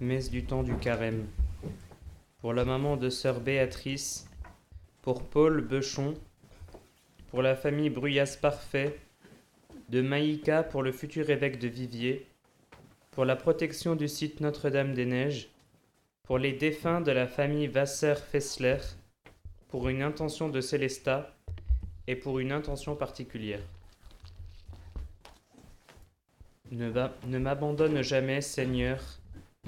Messe du temps du carême. Pour la maman de sœur Béatrice, pour Paul Beuchon, pour la famille Bruyas Parfait, de Maïka pour le futur évêque de Viviers, pour la protection du site Notre-Dame-des-Neiges, pour les défunts de la famille Vasser-Fessler, pour une intention de Célestat et pour une intention particulière. Ne m'abandonne jamais, Seigneur,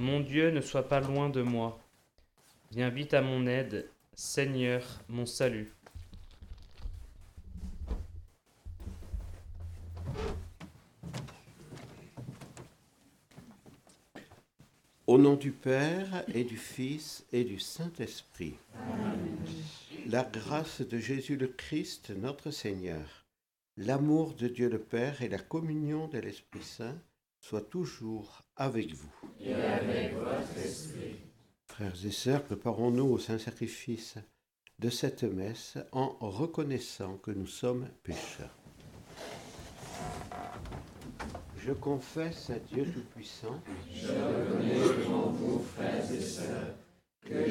mon Dieu ne soit pas loin de moi. Viens vite à mon aide, Seigneur, mon salut. Au nom du Père et du Fils et du Saint-Esprit. La grâce de Jésus le Christ, notre Seigneur, l'amour de Dieu le Père et la communion de l'Esprit Saint soient toujours avec vous. Et avec votre esprit. Frères et sœurs, préparons-nous au saint sacrifice de cette messe en reconnaissant que nous sommes pécheurs. Je confesse à Dieu Tout-Puissant Que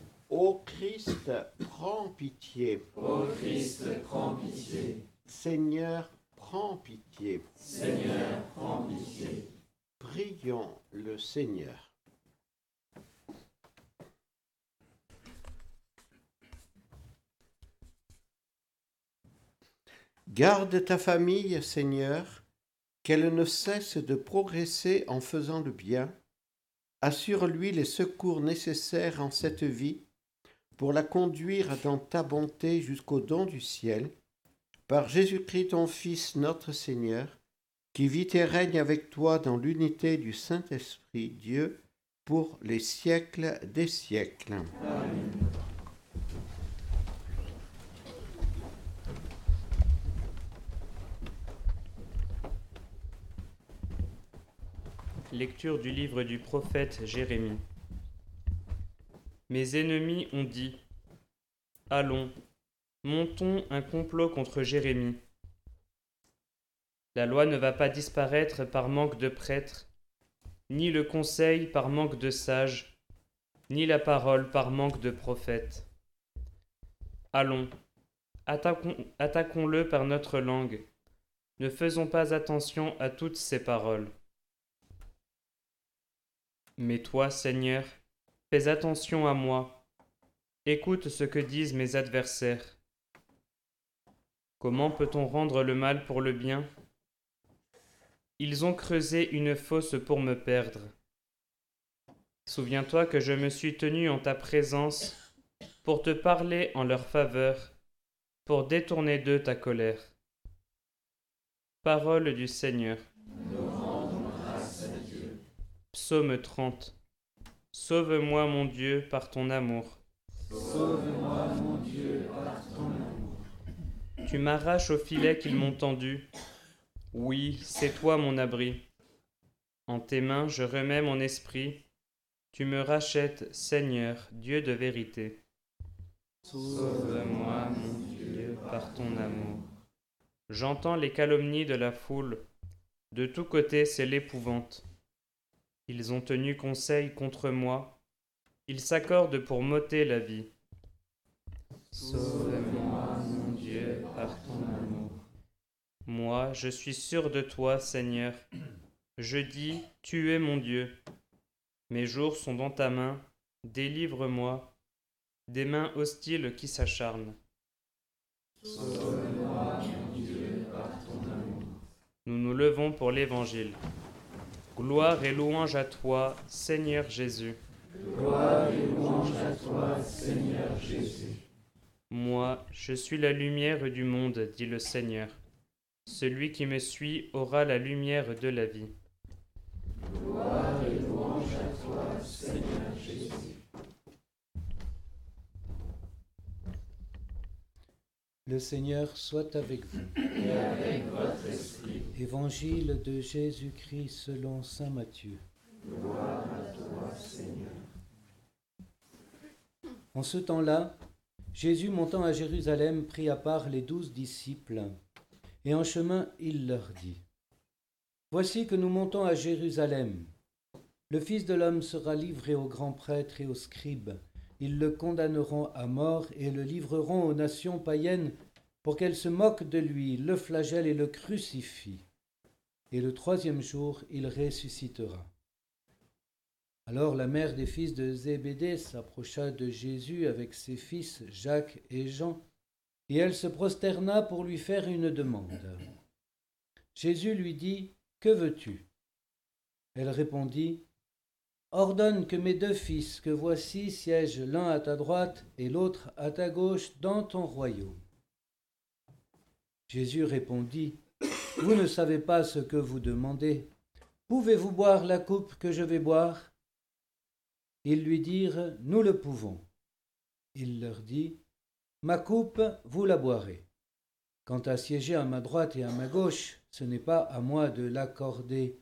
Ô Christ, prends pitié. Ô Christ, prends pitié. Seigneur, prends pitié. Seigneur, prends pitié. Prions le Seigneur. Garde ta famille, Seigneur, qu'elle ne cesse de progresser en faisant le bien. Assure-lui les secours nécessaires en cette vie pour la conduire dans ta bonté jusqu'au don du ciel. Par Jésus-Christ, ton Fils, notre Seigneur, qui vit et règne avec toi dans l'unité du Saint-Esprit, Dieu, pour les siècles des siècles. Lecture du livre du prophète Jérémie. Mes ennemis ont dit Allons, montons un complot contre Jérémie. La loi ne va pas disparaître par manque de prêtres, ni le conseil par manque de sages, ni la parole par manque de prophètes. Allons, attaquons- attaquons-le par notre langue. Ne faisons pas attention à toutes ces paroles. Mais toi, Seigneur, fais attention à moi. Écoute ce que disent mes adversaires. Comment peut-on rendre le mal pour le bien? Ils ont creusé une fosse pour me perdre. Souviens-toi que je me suis tenu en ta présence pour te parler en leur faveur, pour détourner d'eux ta colère. Parole du Seigneur. Psaume 30. Sauve-moi, mon Dieu, par ton amour. Tu m'arraches au filet qu'ils m'ont tendu. Oui, c'est toi mon abri. En tes mains, je remets mon esprit. Tu me rachètes, Seigneur, Dieu de vérité. Sauve-moi, mon Dieu, par ton amour. J'entends les calomnies de la foule. De tous côtés, c'est l'épouvante. Ils ont tenu conseil contre moi. Ils s'accordent pour m'ôter la vie. Sauve-moi, mon Dieu, par ton amour. Moi, je suis sûr de toi, Seigneur. Je dis, tu es mon Dieu. Mes jours sont dans ta main. Délivre-moi des mains hostiles qui s'acharnent. Nous nous levons pour l'Évangile. Gloire et louange à toi, Seigneur Jésus. Moi, je suis la lumière du monde, dit le Seigneur. Celui qui me suit aura la lumière de la vie. Gloire et louange à toi, Seigneur Jésus. Le Seigneur soit avec vous. Et avec votre esprit. Évangile de Jésus-Christ selon Saint Matthieu. Gloire à toi, Seigneur. En ce temps-là, Jésus montant à Jérusalem prit à part les douze disciples, et en chemin il leur dit, Voici que nous montons à Jérusalem. Le Fils de l'homme sera livré aux grands prêtres et aux scribes. Ils le condamneront à mort et le livreront aux nations païennes pour qu'elles se moquent de lui, le flagellent et le crucifient. Et le troisième jour, il ressuscitera. Alors la mère des fils de Zébédée s'approcha de Jésus avec ses fils Jacques et Jean, et elle se prosterna pour lui faire une demande. Jésus lui dit, Que veux-tu? Elle répondit, Ordonne que mes deux fils, que voici, siègent l'un à ta droite et l'autre à ta gauche dans ton royaume. Jésus répondit, Vous ne savez pas ce que vous demandez. Pouvez-vous boire la coupe que je vais boire? Ils lui dirent, Nous le pouvons. Il leur dit, Ma coupe, vous la boirez. Quant à siéger à ma droite et à ma gauche, ce n'est pas à moi de l'accorder.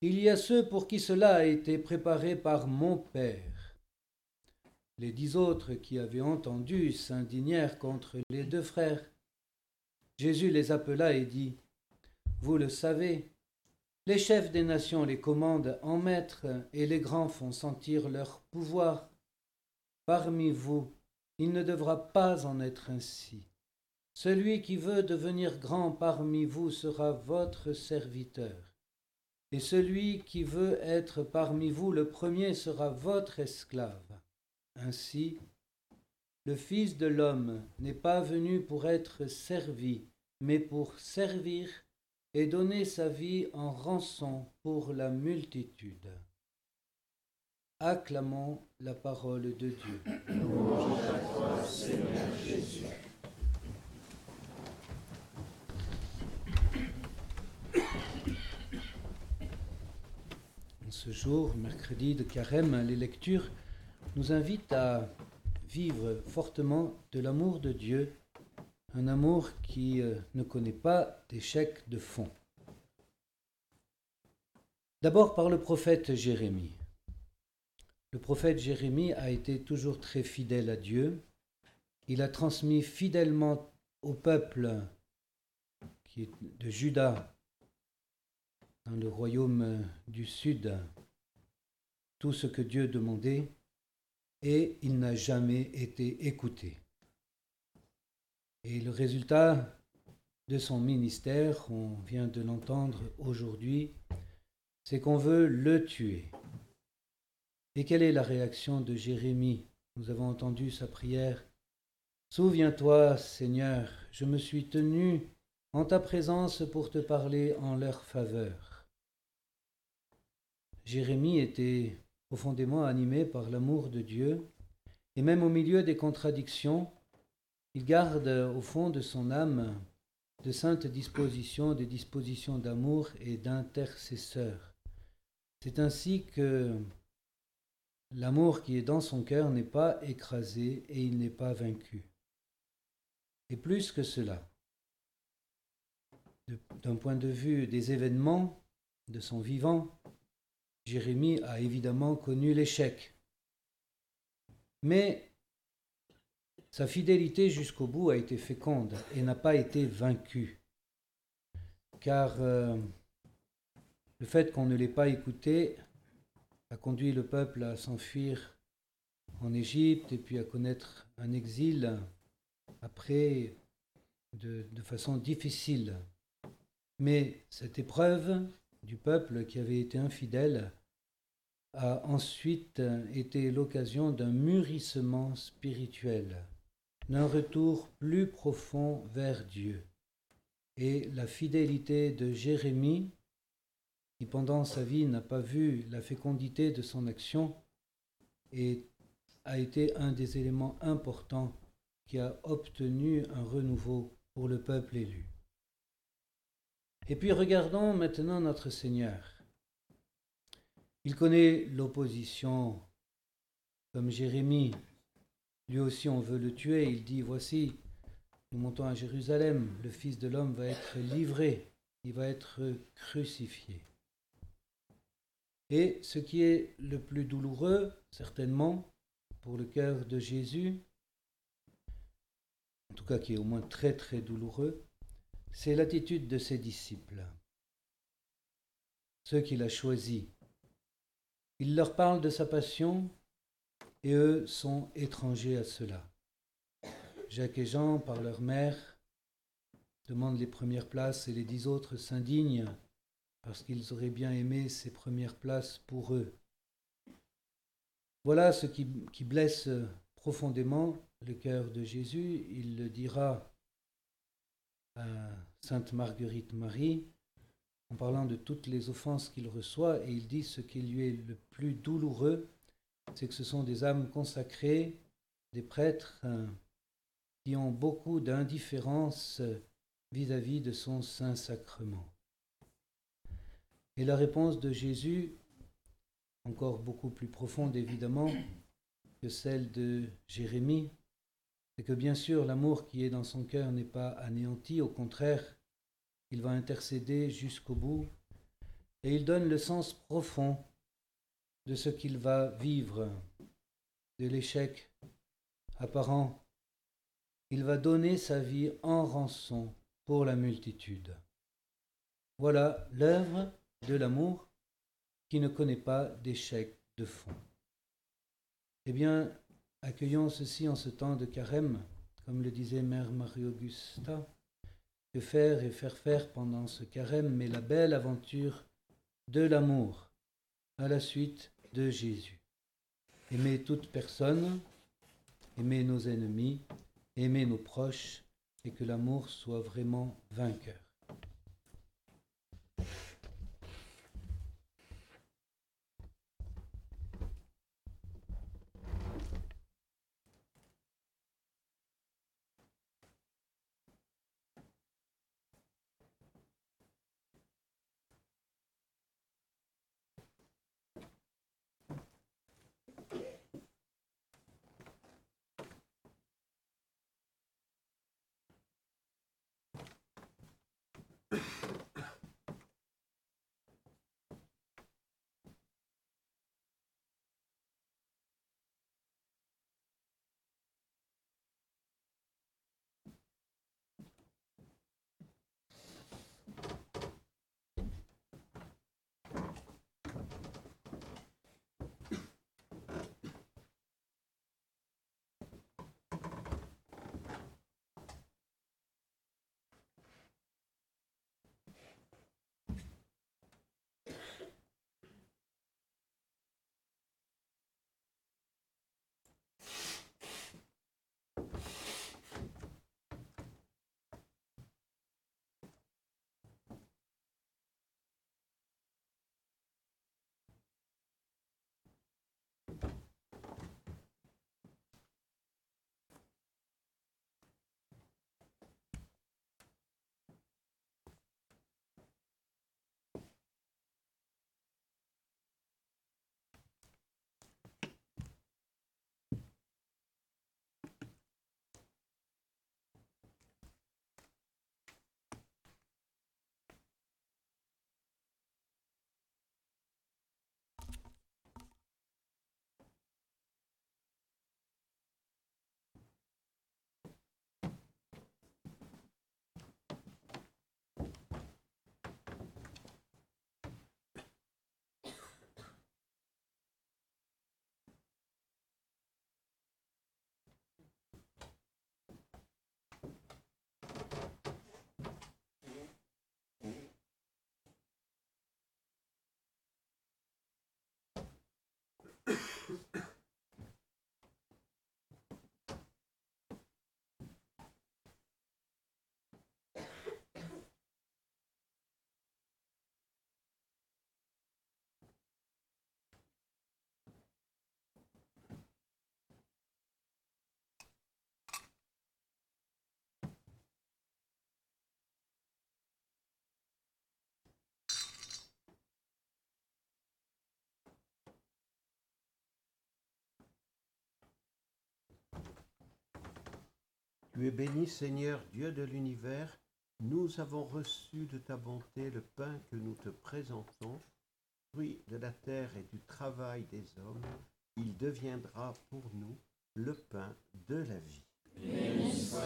Il y a ceux pour qui cela a été préparé par mon Père. Les dix autres qui avaient entendu s'indignèrent contre les deux frères. Jésus les appela et dit, Vous le savez, les chefs des nations les commandent en maître et les grands font sentir leur pouvoir. Parmi vous, il ne devra pas en être ainsi. Celui qui veut devenir grand parmi vous sera votre serviteur, et celui qui veut être parmi vous le premier sera votre esclave. Ainsi, le Fils de l'homme n'est pas venu pour être servi, mais pour servir et donner sa vie en rançon pour la multitude. Acclamons la parole de Dieu. Ce jour, mercredi de carême, les lectures nous invitent à vivre fortement de l'amour de Dieu, un amour qui euh, ne connaît pas d'échec de fond. D'abord par le prophète Jérémie. Le prophète Jérémie a été toujours très fidèle à Dieu. Il a transmis fidèlement au peuple de Juda dans le royaume du sud tout ce que Dieu demandait et il n'a jamais été écouté. Et le résultat de son ministère, on vient de l'entendre aujourd'hui, c'est qu'on veut le tuer. Et quelle est la réaction de Jérémie? Nous avons entendu sa prière. Souviens-toi, Seigneur, je me suis tenu en ta présence pour te parler en leur faveur. Jérémie était profondément animé par l'amour de Dieu, et même au milieu des contradictions, il garde au fond de son âme de saintes dispositions, des dispositions d'amour et d'intercesseur. C'est ainsi que l'amour qui est dans son cœur n'est pas écrasé et il n'est pas vaincu. Et plus que cela, d'un point de vue des événements de son vivant, Jérémie a évidemment connu l'échec. Mais sa fidélité jusqu'au bout a été féconde et n'a pas été vaincue. Car euh, le fait qu'on ne l'ait pas écouté a conduit le peuple à s'enfuir en Égypte et puis à connaître un exil après de, de façon difficile. Mais cette épreuve du peuple qui avait été infidèle a ensuite été l'occasion d'un mûrissement spirituel, d'un retour plus profond vers Dieu. Et la fidélité de Jérémie, qui pendant sa vie n'a pas vu la fécondité de son action, a été un des éléments importants qui a obtenu un renouveau pour le peuple élu. Et puis regardons maintenant notre Seigneur. Il connaît l'opposition, comme Jérémie. Lui aussi, on veut le tuer. Il dit, voici, nous montons à Jérusalem, le Fils de l'homme va être livré, il va être crucifié. Et ce qui est le plus douloureux, certainement, pour le cœur de Jésus, en tout cas qui est au moins très très douloureux, c'est l'attitude de ses disciples, ceux qu'il a choisis. Il leur parle de sa passion et eux sont étrangers à cela. Jacques et Jean, par leur mère, demandent les premières places et les dix autres s'indignent parce qu'ils auraient bien aimé ces premières places pour eux. Voilà ce qui, blesse profondément le cœur de Jésus. Il le dira à Sainte Marguerite Marie en parlant de toutes les offenses qu'il reçoit et il dit ce qui lui est le plus douloureux, c'est que ce sont des âmes consacrées, des prêtres qui ont beaucoup d'indifférence vis-à-vis de son saint sacrement. Et la réponse de Jésus, encore beaucoup plus profonde évidemment que celle de Jérémie, c'est que bien sûr l'amour qui est dans son cœur n'est pas anéanti, au contraire, il va intercéder jusqu'au bout, et il donne le sens profond de ce qu'il va vivre, de l'échec apparent il va donner sa vie en rançon pour la multitude. Voilà l'œuvre de l'amour qui ne connaît pas d'échec de fond. Eh bien, accueillons ceci en ce temps de carême, comme le disait Mère Marie-Augusta, que faire et faire faire pendant ce carême, mais la belle aventure de l'amour à la suite Jésus. Aimer toute personne, aimer nos ennemis, aimer nos proches et que l'amour soit vraiment vainqueur. Tu es béni Seigneur Dieu de l'univers, nous avons reçu de ta bonté le pain que nous te présentons, fruit de la terre et du travail des hommes, il deviendra pour nous le pain de la vie. Béni soit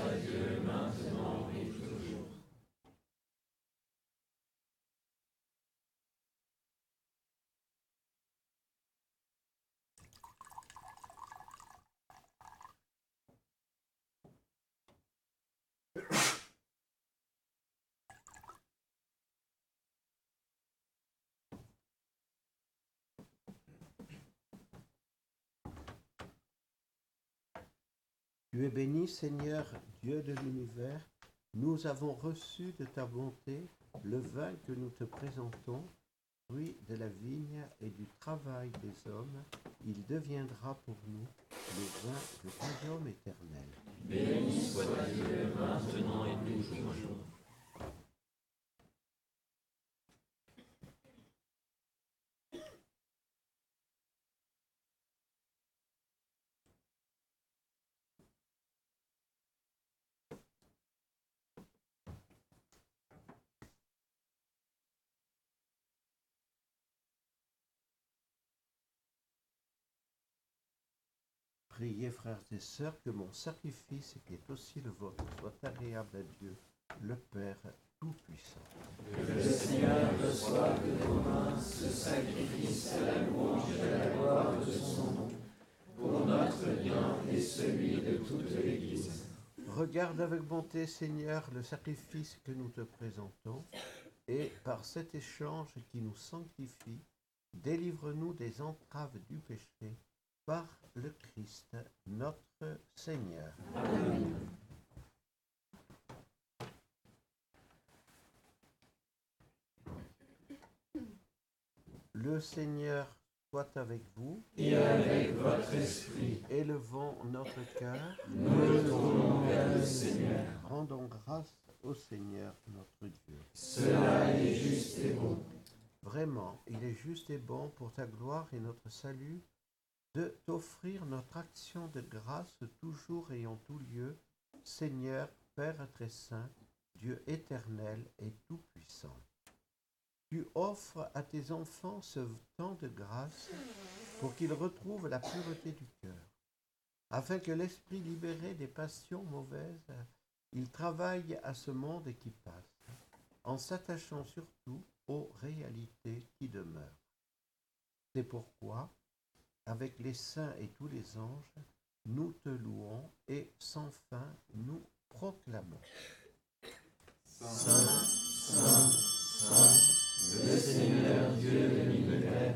maintenant et. Tu es béni Seigneur Dieu de l'univers, nous avons reçu de ta bonté le vin que nous te présentons, fruit de la vigne et du travail des hommes, il deviendra pour nous le vin du royaume éternel. Priez, frères et sœurs, que mon sacrifice, qui est aussi le vôtre, soit agréable à Dieu, le Père Tout-Puissant. Que le Seigneur reçoive de vos mains ce sacrifice à la louange et à la gloire de son nom, pour notre bien et celui de toute l'Église. Regarde avec bonté, Seigneur, le sacrifice que nous te présentons, et par cet échange qui nous sanctifie, délivre-nous des entraves du péché par le Christ notre Seigneur. Amen. Le Seigneur soit avec vous. Et avec votre esprit. Élevons notre cœur. Nous le tournons vers le Seigneur. Rendons grâce au Seigneur notre Dieu. Cela est juste et bon. Vraiment, il est juste et bon pour ta gloire et notre salut de t'offrir notre action de grâce toujours et en tout lieu, Seigneur, Père très saint, Dieu éternel et tout-puissant. Tu offres à tes enfants ce temps de grâce pour qu'ils retrouvent la pureté du cœur, afin que l'esprit libéré des passions mauvaises, il travaille à ce monde qui passe, en s'attachant surtout aux réalités qui demeurent. C'est pourquoi, avec les saints et tous les anges, nous te louons et sans fin nous proclamons. Saint, Saint, Saint, le Seigneur Dieu de l'univers,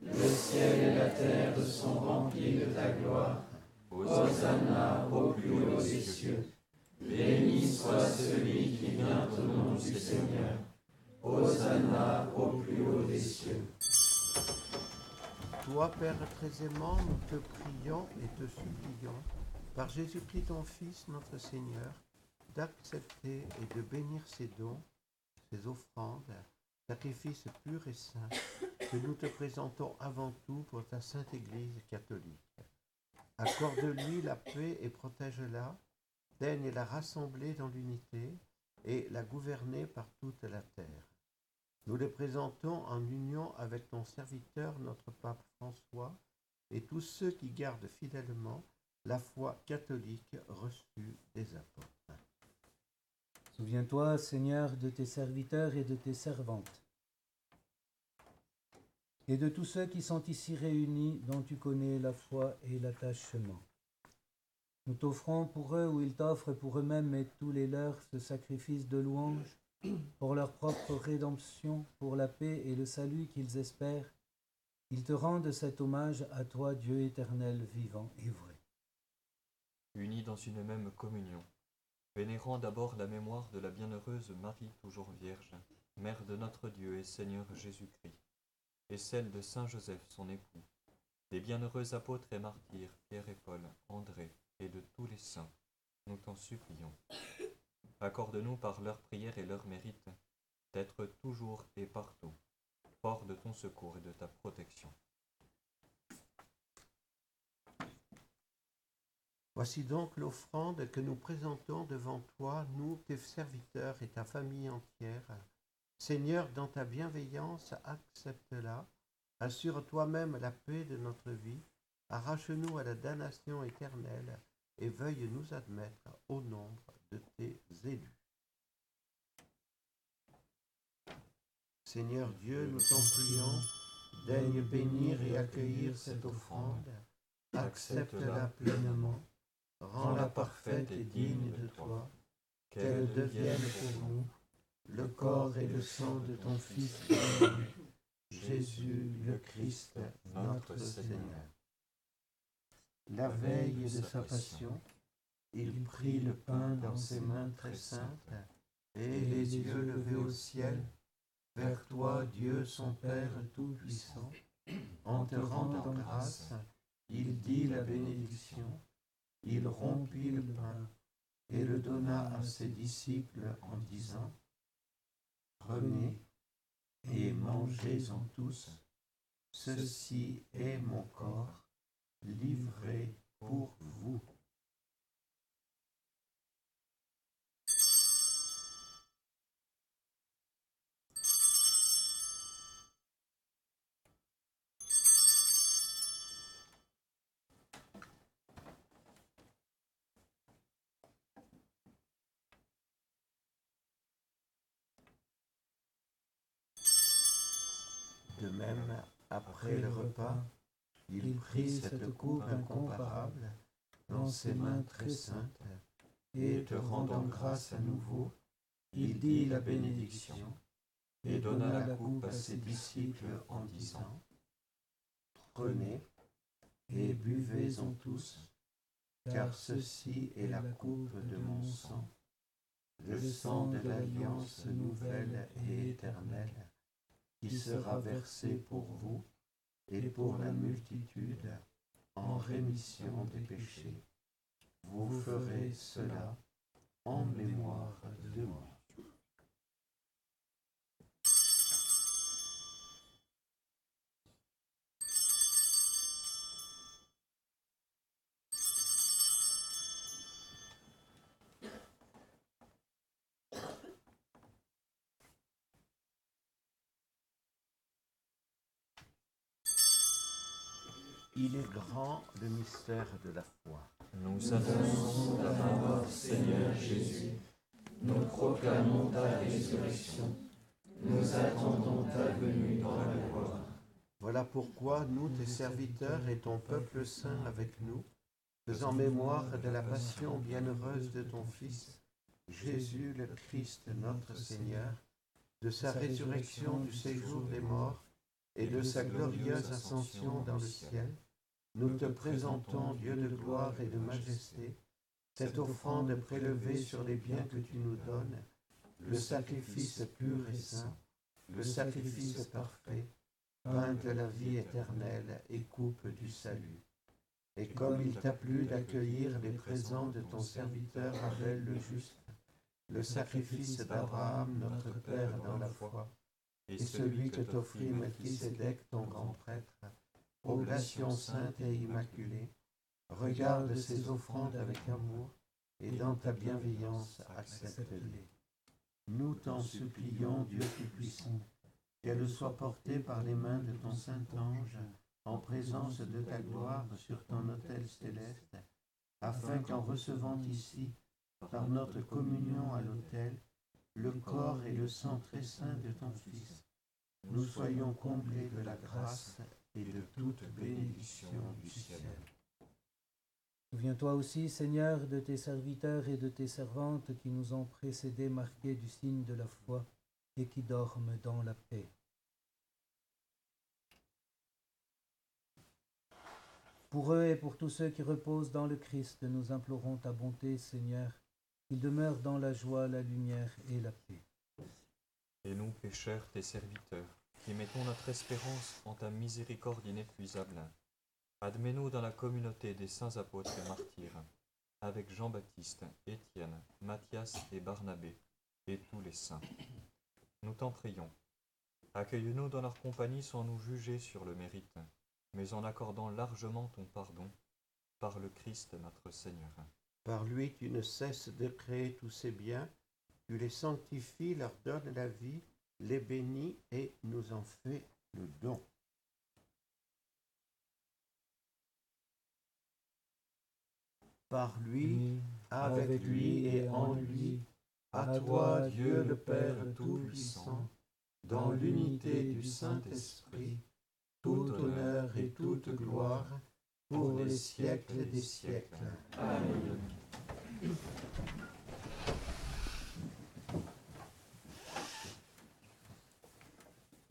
le ciel et la terre sont remplis de ta gloire. Hosanna au plus haut des cieux. Béni soit celui qui vient au nom du Seigneur. Hosanna au plus haut des cieux. Toi, Père très aimant, nous te prions et te supplions, par Jésus-Christ ton Fils, notre Seigneur, d'accepter et de bénir ces dons, ces offrandes, sacrifices purs et saints, que nous te présentons avant tout pour ta Sainte Église catholique. Accorde-lui la paix et protège-la, daigne la rassembler dans l'unité et la gouverner par toute la terre. Nous les présentons en union avec ton serviteur, notre pape François, et tous ceux qui gardent fidèlement la foi catholique reçue des apôtres. Souviens-toi, Seigneur, de tes serviteurs et de tes servantes, et de tous ceux qui sont ici réunis, dont tu connais la foi et l'attachement. Nous t'offrons pour eux ou ils t'offrent pour eux-mêmes et tous les leurs ce sacrifice de louange pour leur propre rédemption, pour la paix et le salut qu'ils espèrent. Ils te rendent cet hommage à toi, Dieu éternel, vivant et vrai. Unis dans une même communion, vénérant d'abord la mémoire de la bienheureuse Marie toujours Vierge, Mère de notre Dieu et Seigneur Jésus-Christ, et celle de Saint Joseph son époux, des bienheureux apôtres et martyrs Pierre et Paul, André, et de tous les saints, nous t'en supplions. Accorde-nous par leurs prières et leurs mérites d'être toujours et partout fort de ton secours et de ta protection. Voici donc l'offrande que nous présentons devant toi, nous, tes serviteurs et ta famille entière. Seigneur, dans ta bienveillance, accepte-la. Assure toi-même la paix de notre vie. Arrache-nous à la damnation éternelle et veuille nous admettre au nombre de tes élus. Seigneur Dieu, nous t'en prions, daigne bénir et accueillir cette offrande. Accepte-la pleinement rends-la parfaite et digne de toi, qu'elle devienne pour nous le corps et le sang de ton Fils Jésus le Christ, notre Seigneur. La veille de sa passion, il prit le pain dans ses mains très saintes, et les yeux levés au ciel, vers toi, Dieu son Père Tout-Puissant, en te rendant grâce, il dit la bénédiction il rompit le pain et le donna à ses disciples en disant, Prenez et mangez-en tous, ceci est mon corps livré pour vous. De même, après le repas, il prit cette coupe incomparable dans ses mains très saintes, et te rendant grâce à nouveau, il dit la bénédiction, et donna la coupe à ses disciples en disant, Prenez et buvez-en tous, car ceci est la coupe de mon sang, le sang de l'alliance nouvelle et éternelle qui sera versé pour vous et pour la multitude en rémission des péchés. Vous ferez cela en mémoire de moi. Il est grand le mystère de la foi. Nous annonçons ta mort, Seigneur Jésus. Nous proclamons ta résurrection. Nous attendons ta venue dans la gloire. Voilà pourquoi nous, tes serviteurs et ton peuple saint avec nous, faisant mémoire de la passion bienheureuse de ton Fils, Jésus le Christ notre Seigneur, de sa résurrection du séjour des morts et de sa glorieuse ascension dans le ciel, nous te présentons, Dieu de gloire et de majesté, cette offrande prélevée sur les biens que tu nous donnes, le sacrifice pur et saint, le sacrifice parfait, pain de la vie éternelle et coupe du salut. Et comme il t'a plu d'accueillir les présents de ton serviteur Abel le juste, le sacrifice d'Abraham, notre Père dans la foi, et celui que t'offrit Melchisedec, ton grand prêtre, oblation sainte et immaculée, regarde ces offrandes avec amour et dans ta bienveillance accepte-les. Nous t'en supplions, Dieu Tout-Puissant, qu'elles soient portées par les mains de ton Saint-Ange en présence de ta gloire sur ton autel céleste, afin qu'en recevant ici, par notre communion à l'autel, le corps et le sang très saint de ton Fils, nous soyons comblés de la grâce et de toute bénédiction du ciel. Souviens-toi aussi, Seigneur, de tes serviteurs et de tes servantes qui nous ont précédés marqués du signe de la foi et qui dorment dans la paix. Pour eux et pour tous ceux qui reposent dans le Christ, nous implorons ta bonté, Seigneur, qu'ils demeurent dans la joie, la lumière et la paix. Et nous, pécheurs, tes serviteurs, qui mettons notre espérance en ta miséricorde inépuisable, admets-nous dans la communauté des saints apôtres et martyrs, avec Jean-Baptiste, Étienne, Matthias et Barnabé, et tous les saints. Nous t'en prions. Accueille-nous dans leur compagnie sans nous juger sur le mérite, mais en accordant largement ton pardon, par le Christ notre Seigneur. Par lui, tu ne cesses de créer tous ces biens, tu les sanctifies, leur donnes la vie, les bénis et nous en fais le don. Par lui, avec lui et en lui, à toi, Dieu le Père Tout-Puissant, dans l'unité du Saint-Esprit, tout honneur et toute gloire pour les siècles des siècles. Amen.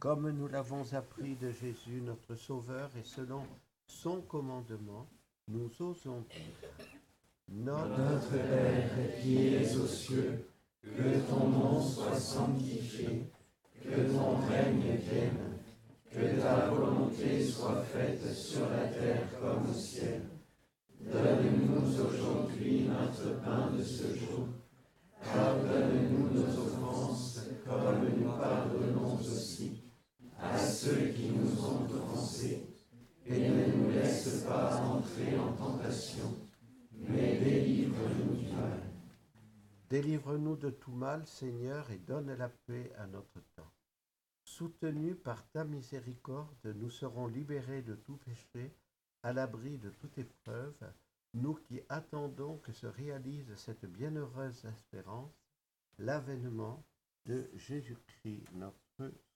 Comme nous l'avons appris de Jésus, notre Sauveur, et selon son commandement, nous osons dire, Notre Père qui es aux cieux, que ton nom soit sanctifié, que ton règne vienne, que ta volonté soit faite sur la terre comme au ciel. Donne-nous aujourd'hui notre pain de ce jour. Pardonne-nous nos offenses, comme nous pardonnons aussi à ceux qui nous ont offensés. Et ne nous laisse pas entrer en tentation, mais délivre-nous du mal. Délivre-nous de tout mal, Seigneur, et donne la paix à notre temps. Soutenus par ta miséricorde, nous serons libérés de tout péché, à l'abri de toute épreuve, nous qui attendons que se réalise cette bienheureuse espérance, l'avènement de Jésus-Christ, notre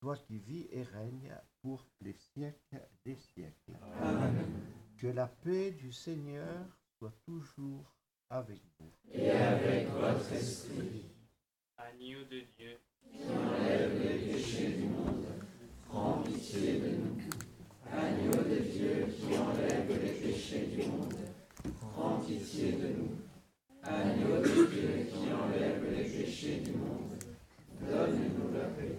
toi qui vis et règnes pour les siècles des siècles. Amen. Que la paix du Seigneur soit toujours avec vous. Et avec votre esprit, Agneau de Dieu, qui enlève les péchés du monde, prends pitié de nous. Agneau de Dieu qui enlève les péchés du monde, prends pitié de nous. Agneau de Dieu qui enlève les péchés du monde, donne-nous la paix.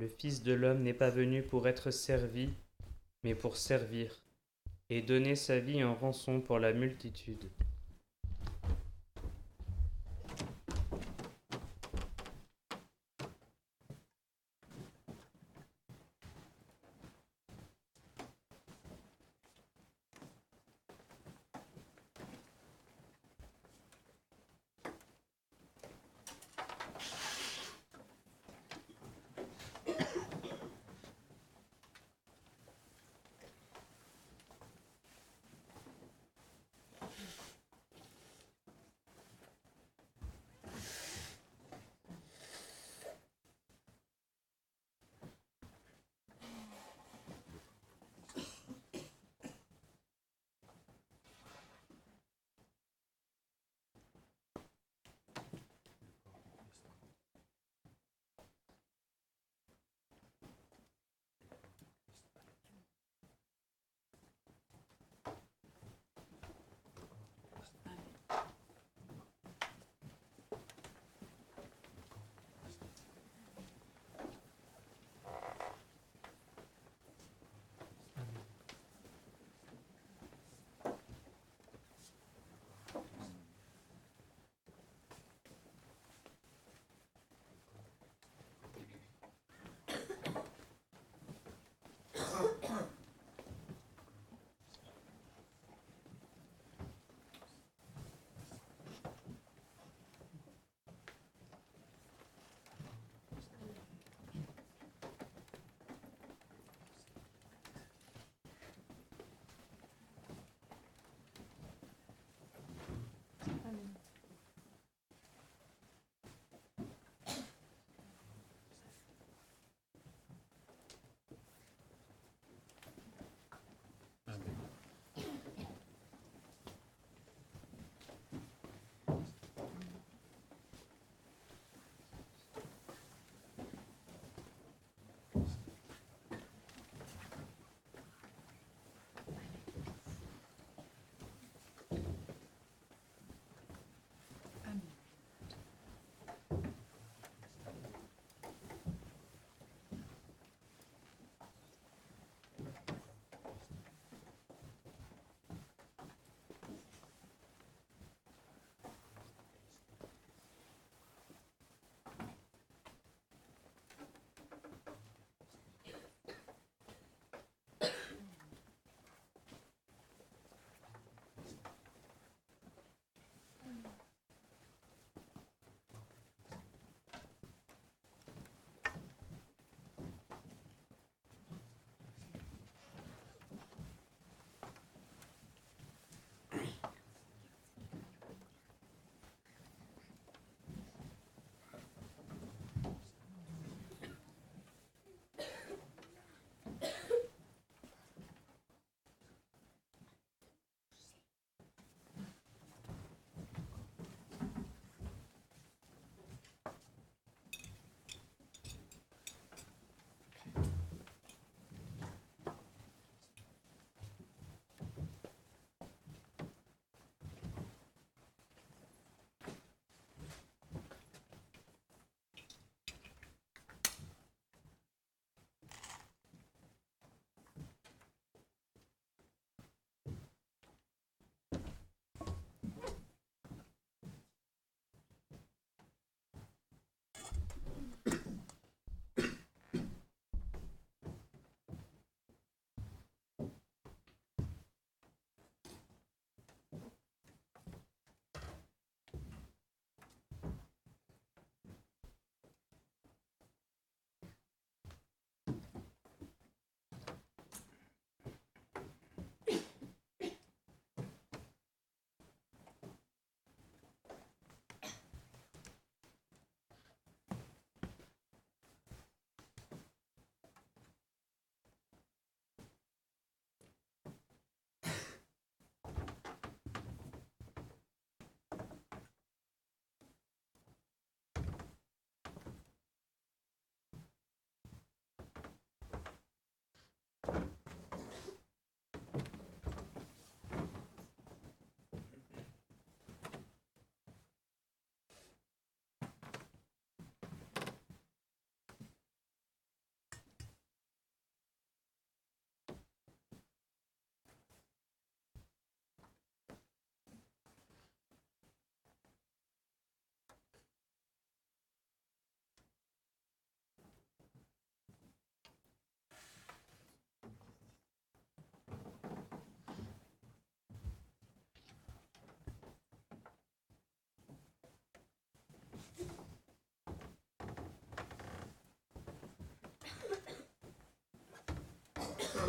Le Fils de l'homme n'est pas venu pour être servi, mais pour servir, et donner sa vie en rançon pour la multitude.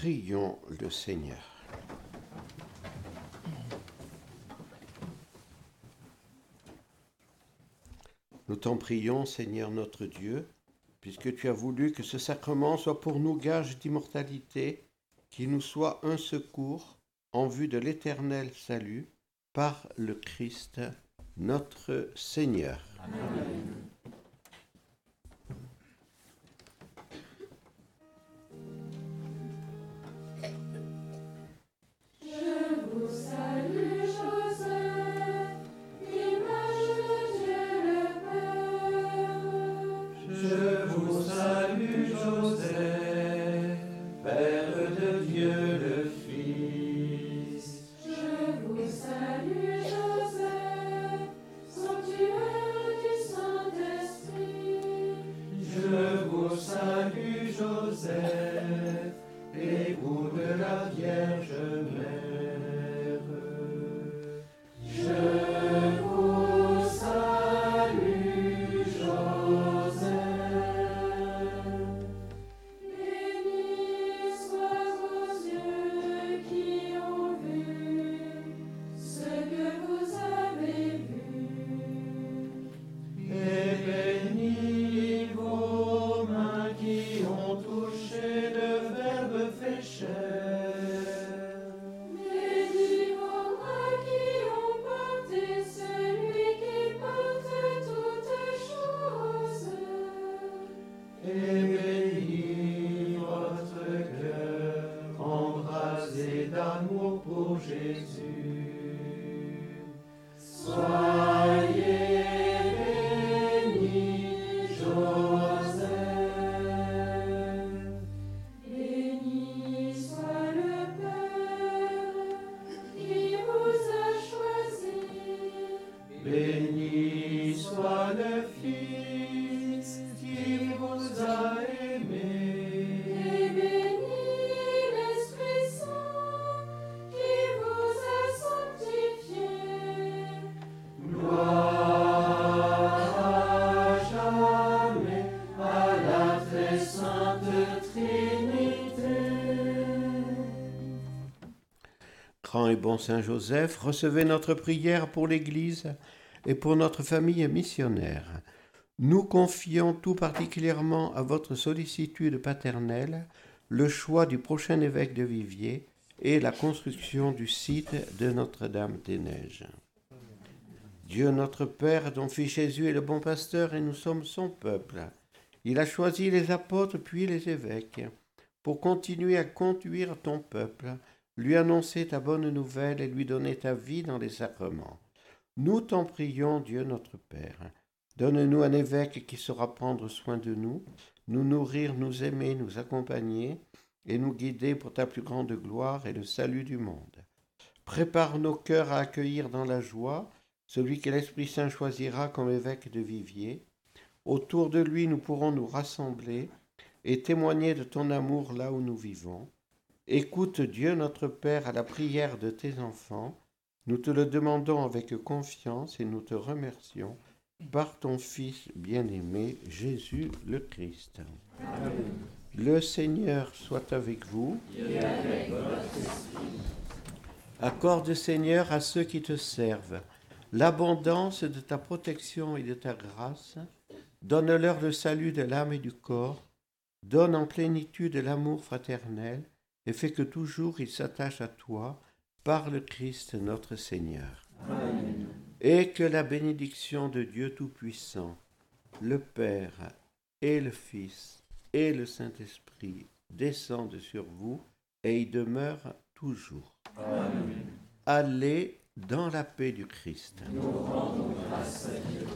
Prions le Seigneur. Nous t'en prions, Seigneur notre Dieu, puisque tu as voulu que ce sacrement soit pour nous gage d'immortalité, qu'il nous soit un secours en vue de l'éternel salut par le Christ notre Seigneur. Bon Saint Joseph, recevez notre prière pour l'Église et pour notre famille missionnaire. Nous confions tout particulièrement à votre sollicitude paternelle le choix du prochain évêque de Viviers et la construction du site de Notre-Dame des Neiges. Dieu notre Père, dont Fils Jésus est le bon pasteur et nous sommes son peuple, il a choisi les apôtres puis les évêques pour continuer à conduire ton peuple lui annoncer ta bonne nouvelle et lui donner ta vie dans les sacrements. Nous t'en prions, Dieu notre Père. Donne-nous un évêque qui saura prendre soin de nous, nous nourrir, nous aimer, nous accompagner et nous guider pour ta plus grande gloire et le salut du monde. Prépare nos cœurs à accueillir dans la joie celui que l'Esprit Saint choisira comme évêque de Viviers. Autour de lui, nous pourrons nous rassembler et témoigner de ton amour là où nous vivons. Écoute Dieu notre Père à la prière de tes enfants. Nous te le demandons avec confiance et nous te remercions par ton Fils bien-aimé, Jésus le Christ. Le Seigneur soit avec vous. Accorde, Seigneur, à ceux qui te servent l'abondance de ta protection et de ta grâce. Donne-leur le salut de l'âme et du corps. Donne en plénitude l'amour fraternel et fais que toujours il s'attache à toi par le Christ notre Seigneur. Amen. Et que la bénédiction de Dieu Tout-Puissant, le Père et le Fils et le Saint-Esprit descendent sur vous et y demeurent toujours. Amen. Allez dans la paix du Christ. Nous rendons grâce à Dieu.